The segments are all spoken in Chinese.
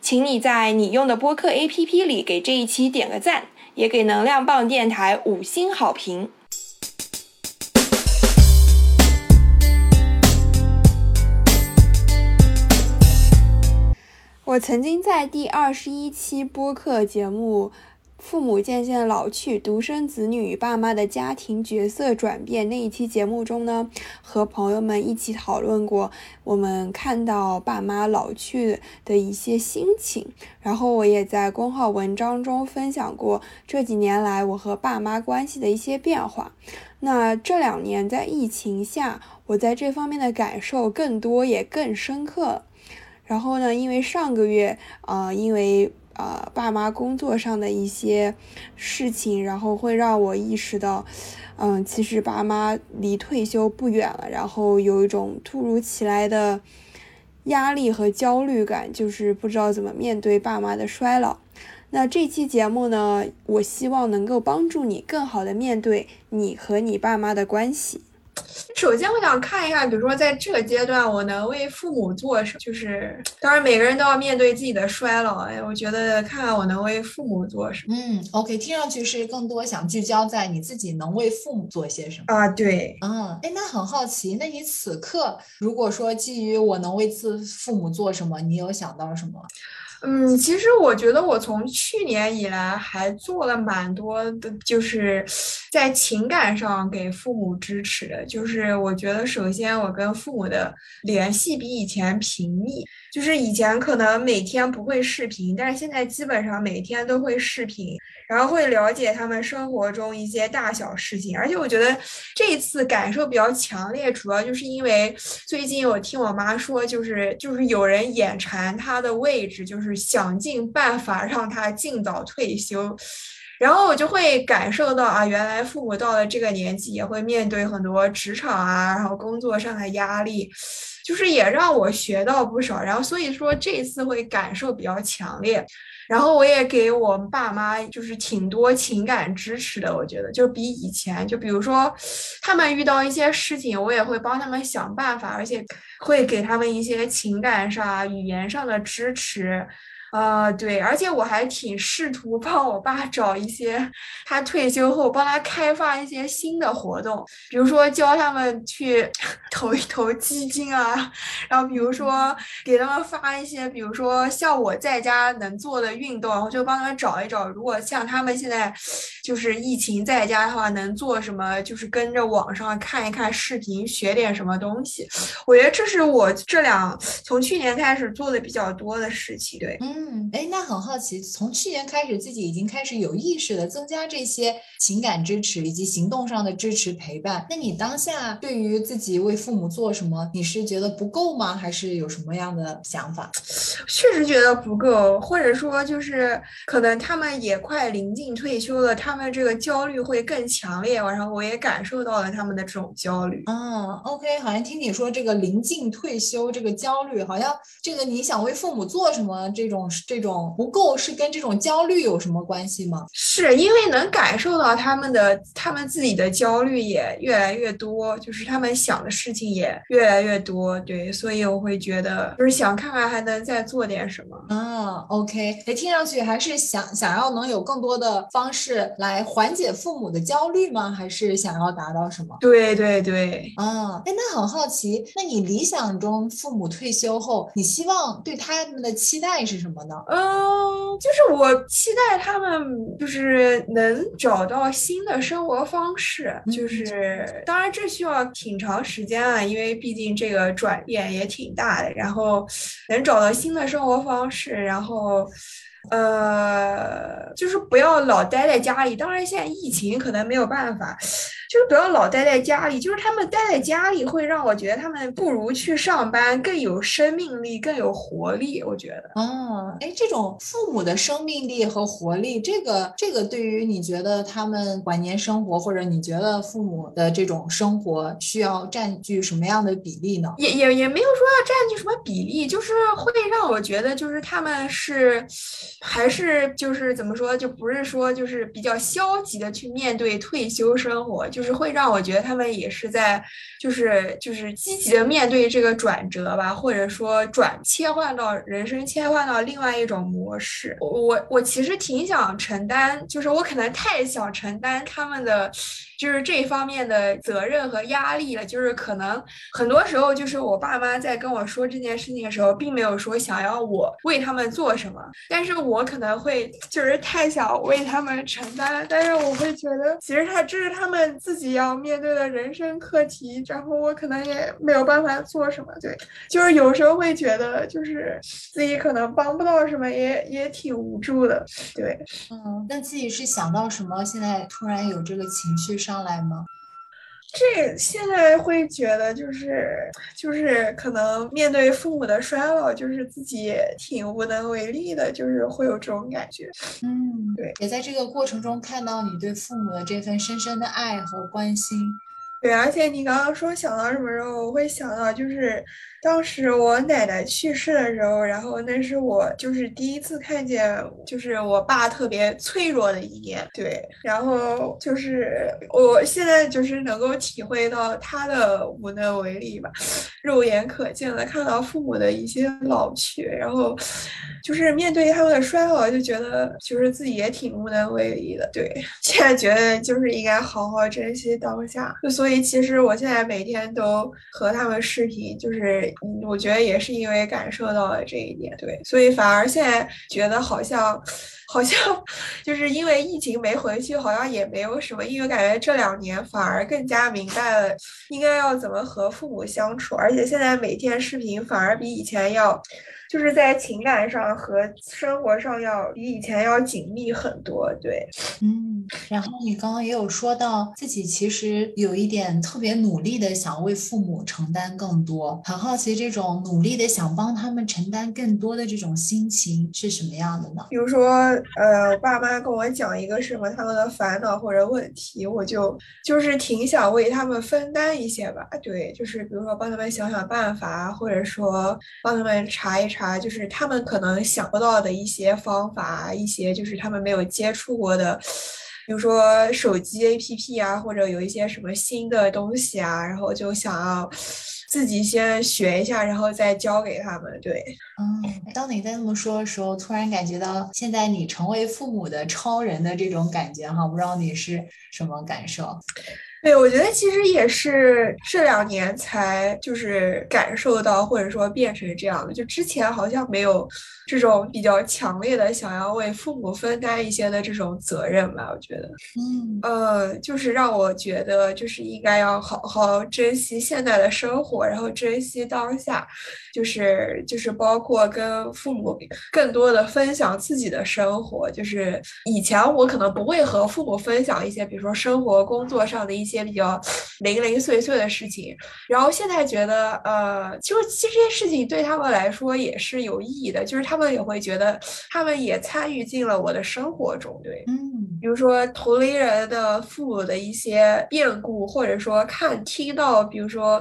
请你在你用的播客 APP 里给这一期点个赞，也给能量棒电台五星好评。我曾经在第二十一期播客节目。父母渐渐老去，独生子女与爸妈的家庭角色转变那一期节目中呢，和朋友们一起讨论过我们看到爸妈老去的一些心情。然后我也在公号文章中分享过这几年来我和爸妈关系的一些变化。那这两年在疫情下，我在这方面的感受更多也更深刻。然后呢，因为上个月啊，因为。呃，爸妈工作上的一些事情，然后会让我意识到，嗯，其实爸妈离退休不远了，然后有一种突如其来的压力和焦虑感，就是不知道怎么面对爸妈的衰老。那这期节目呢，我希望能够帮助你更好的面对你和你爸妈的关系。首先，我想看一下，比如说在这个阶段，我能为父母做什么？就是当然，每个人都要面对自己的衰老。哎，我觉得看看我能为父母做什么。嗯，OK，听上去是更多想聚焦在你自己能为父母做些什么啊？对，嗯，哎，那很好奇，那你此刻如果说基于我能为自父母做什么，你有想到什么？嗯，其实我觉得我从去年以来还做了蛮多的，就是在情感上给父母支持的。就是我觉得，首先我跟父母的联系比以前频密，就是以前可能每天不会视频，但是现在基本上每天都会视频。然后会了解他们生活中一些大小事情，而且我觉得这次感受比较强烈，主要就是因为最近我听我妈说，就是就是有人眼馋他的位置，就是想尽办法让他尽早退休，然后我就会感受到啊，原来父母到了这个年纪也会面对很多职场啊，然后工作上的压力，就是也让我学到不少，然后所以说这次会感受比较强烈。然后我也给我爸妈就是挺多情感支持的，我觉得就比以前，就比如说他们遇到一些事情，我也会帮他们想办法，而且会给他们一些情感上、语言上的支持。啊，对，而且我还挺试图帮我爸找一些他退休后帮他开发一些新的活动，比如说教他们去 投一投基金啊，然后比如说给他们发一些，比如说像我在家能做的运动，我就帮他们找一找。如果像他们现在就是疫情在家的话，能做什么？就是跟着网上看一看视频，学点什么东西。我觉得这是我这两从去年开始做的比较多的事情。对，嗯。嗯，哎，那很好奇，从去年开始，自己已经开始有意识的增加这些情感支持以及行动上的支持陪伴。那你当下对于自己为父母做什么，你是觉得不够吗？还是有什么样的想法？确实觉得不够，或者说就是可能他们也快临近退休了，他们这个焦虑会更强烈。然后我也感受到了他们的这种焦虑。嗯，OK，好像听你说这个临近退休这个焦虑，好像这个你想为父母做什么这种。这种不够是跟这种焦虑有什么关系吗？是因为能感受到他们的他们自己的焦虑也越来越多，就是他们想的事情也越来越多，对，所以我会觉得就是想看看还能再做点什么啊。OK，哎，听上去还是想想要能有更多的方式来缓解父母的焦虑吗？还是想要达到什么？对对对，嗯，哎，那很好奇，那你理想中父母退休后，你希望对他们的期待是什么？呢？嗯，就是我期待他们就是能找到新的生活方式，就是当然这需要挺长时间啊，因为毕竟这个转变也挺大的，然后能找到新的生活方式，然后。呃，就是不要老待在家里。当然，现在疫情可能没有办法，就是不要老待在家里。就是他们待在家里，会让我觉得他们不如去上班更有生命力，更有活力。我觉得，哦，哎，这种父母的生命力和活力，这个这个对于你觉得他们晚年生活，或者你觉得父母的这种生活需要占据什么样的比例呢？也也也没有说要占据什么比例，就是会让我觉得，就是他们是。还是就是怎么说，就不是说就是比较消极的去面对退休生活，就是会让我觉得他们也是在就是就是积极的面对这个转折吧，或者说转切换到人生切换到另外一种模式。我我其实挺想承担，就是我可能太想承担他们的。就是这方面的责任和压力了，就是可能很多时候，就是我爸妈在跟我说这件事情的时候，并没有说想要我为他们做什么，但是我可能会就是太想为他们承担，但是我会觉得，其实他这是他们自己要面对的人生课题，然后我可能也没有办法做什么，对，就是有时候会觉得，就是自己可能帮不到什么，也也挺无助的，对，嗯，那自己是想到什么，现在突然有这个情绪？上来吗？这现在会觉得就是就是可能面对父母的衰老，就是自己挺无能为力的，就是会有这种感觉。嗯，对，也在这个过程中看到你对父母的这份深深的爱和关心。对，而且你刚刚说想到什么时候，我会想到就是。当时我奶奶去世的时候，然后那是我就是第一次看见，就是我爸特别脆弱的一面。对，然后就是我现在就是能够体会到他的无能为力吧，肉眼可见的看到父母的一些老去，然后就是面对他们的衰老，就觉得就是自己也挺无能为力的。对，现在觉得就是应该好好珍惜当下。所以其实我现在每天都和他们视频，就是。嗯，我觉得也是因为感受到了这一点，对，所以反而现在觉得好像，好像就是因为疫情没回去，好像也没有什么，因为感觉这两年反而更加明白了应该要怎么和父母相处，而且现在每天视频反而比以前要。就是在情感上和生活上要比以前要紧密很多，对，嗯，然后你刚刚也有说到自己其实有一点特别努力的想为父母承担更多，很好奇这种努力的想帮他们承担更多的这种心情是什么样的呢？比如说，呃，爸妈跟我讲一个什么他们的烦恼或者问题，我就就是挺想为他们分担一些吧，对，就是比如说帮他们想想办法，或者说帮他们查一查。就是他们可能想不到的一些方法，一些就是他们没有接触过的，比如说手机 APP 啊，或者有一些什么新的东西啊，然后就想要自己先学一下，然后再教给他们。对，嗯，当你在那么说的时候，突然感觉到现在你成为父母的超人的这种感觉哈，不知道你是什么感受？对，我觉得其实也是这两年才就是感受到，或者说变成这样的，就之前好像没有。这种比较强烈的想要为父母分担一些的这种责任吧，我觉得，嗯，呃，就是让我觉得，就是应该要好好珍惜现在的生活，然后珍惜当下，就是就是包括跟父母更多的分享自己的生活。就是以前我可能不会和父母分享一些，比如说生活、工作上的一些比较零零碎碎的事情，然后现在觉得，呃，就是其实这些事情对他们来说也是有意义的，就是他。他们也会觉得，他们也参与进了我的生活中，对，嗯，比如说同龄人的父母的一些变故，或者说看听到，比如说。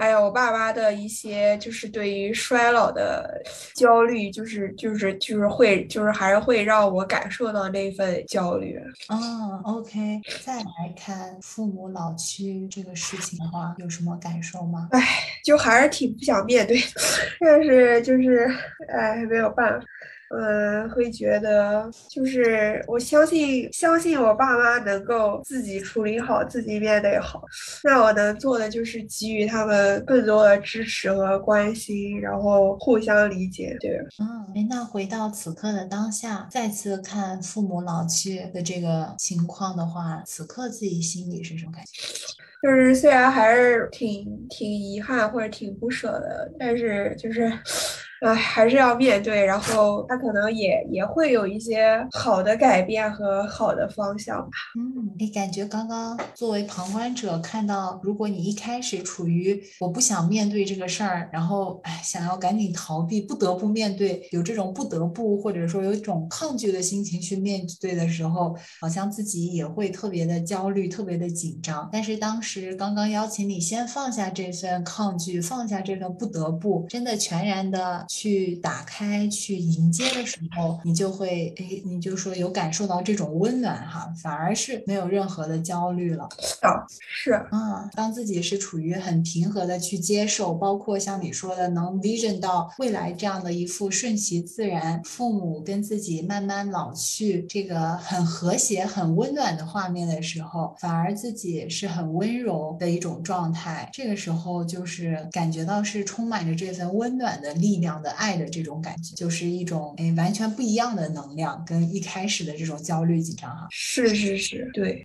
还有我爸妈的一些，就是对于衰老的焦虑，就是就是就是会，就是还是会让我感受到那份焦虑。嗯，OK，再来看父母老去这个事情的话，有什么感受吗？唉，就还是挺不想面对，但是就是唉，没有办法。嗯，会觉得就是我相信相信我爸妈能够自己处理好，自己面对好。那我能做的就是给予他们更多的支持和关心，然后互相理解。对，嗯，哎，那回到此刻的当下，再次看父母老去的这个情况的话，此刻自己心里是什么感觉？就是虽然还是挺挺遗憾或者挺不舍的，但是就是。呃，还是要面对，然后他可能也也会有一些好的改变和好的方向吧。嗯，你感觉刚刚作为旁观者看到，如果你一开始处于我不想面对这个事儿，然后哎想要赶紧逃避，不得不面对，有这种不得不或者说有一种抗拒的心情去面对的时候，好像自己也会特别的焦虑，特别的紧张。但是当时刚刚邀请你先放下这份抗拒，放下这份不得不，真的全然的。去打开、去迎接的时候，你就会哎，你就说有感受到这种温暖哈，反而是没有任何的焦虑了。啊，是嗯，当自己是处于很平和的去接受，包括像你说的能 vision 到未来这样的一副顺其自然，父母跟自己慢慢老去，这个很和谐、很温暖的画面的时候，反而自己是很温柔的一种状态。这个时候就是感觉到是充满着这份温暖的力量。的爱的这种感觉，就是一种哎完全不一样的能量，跟一开始的这种焦虑紧张哈。是是是，对。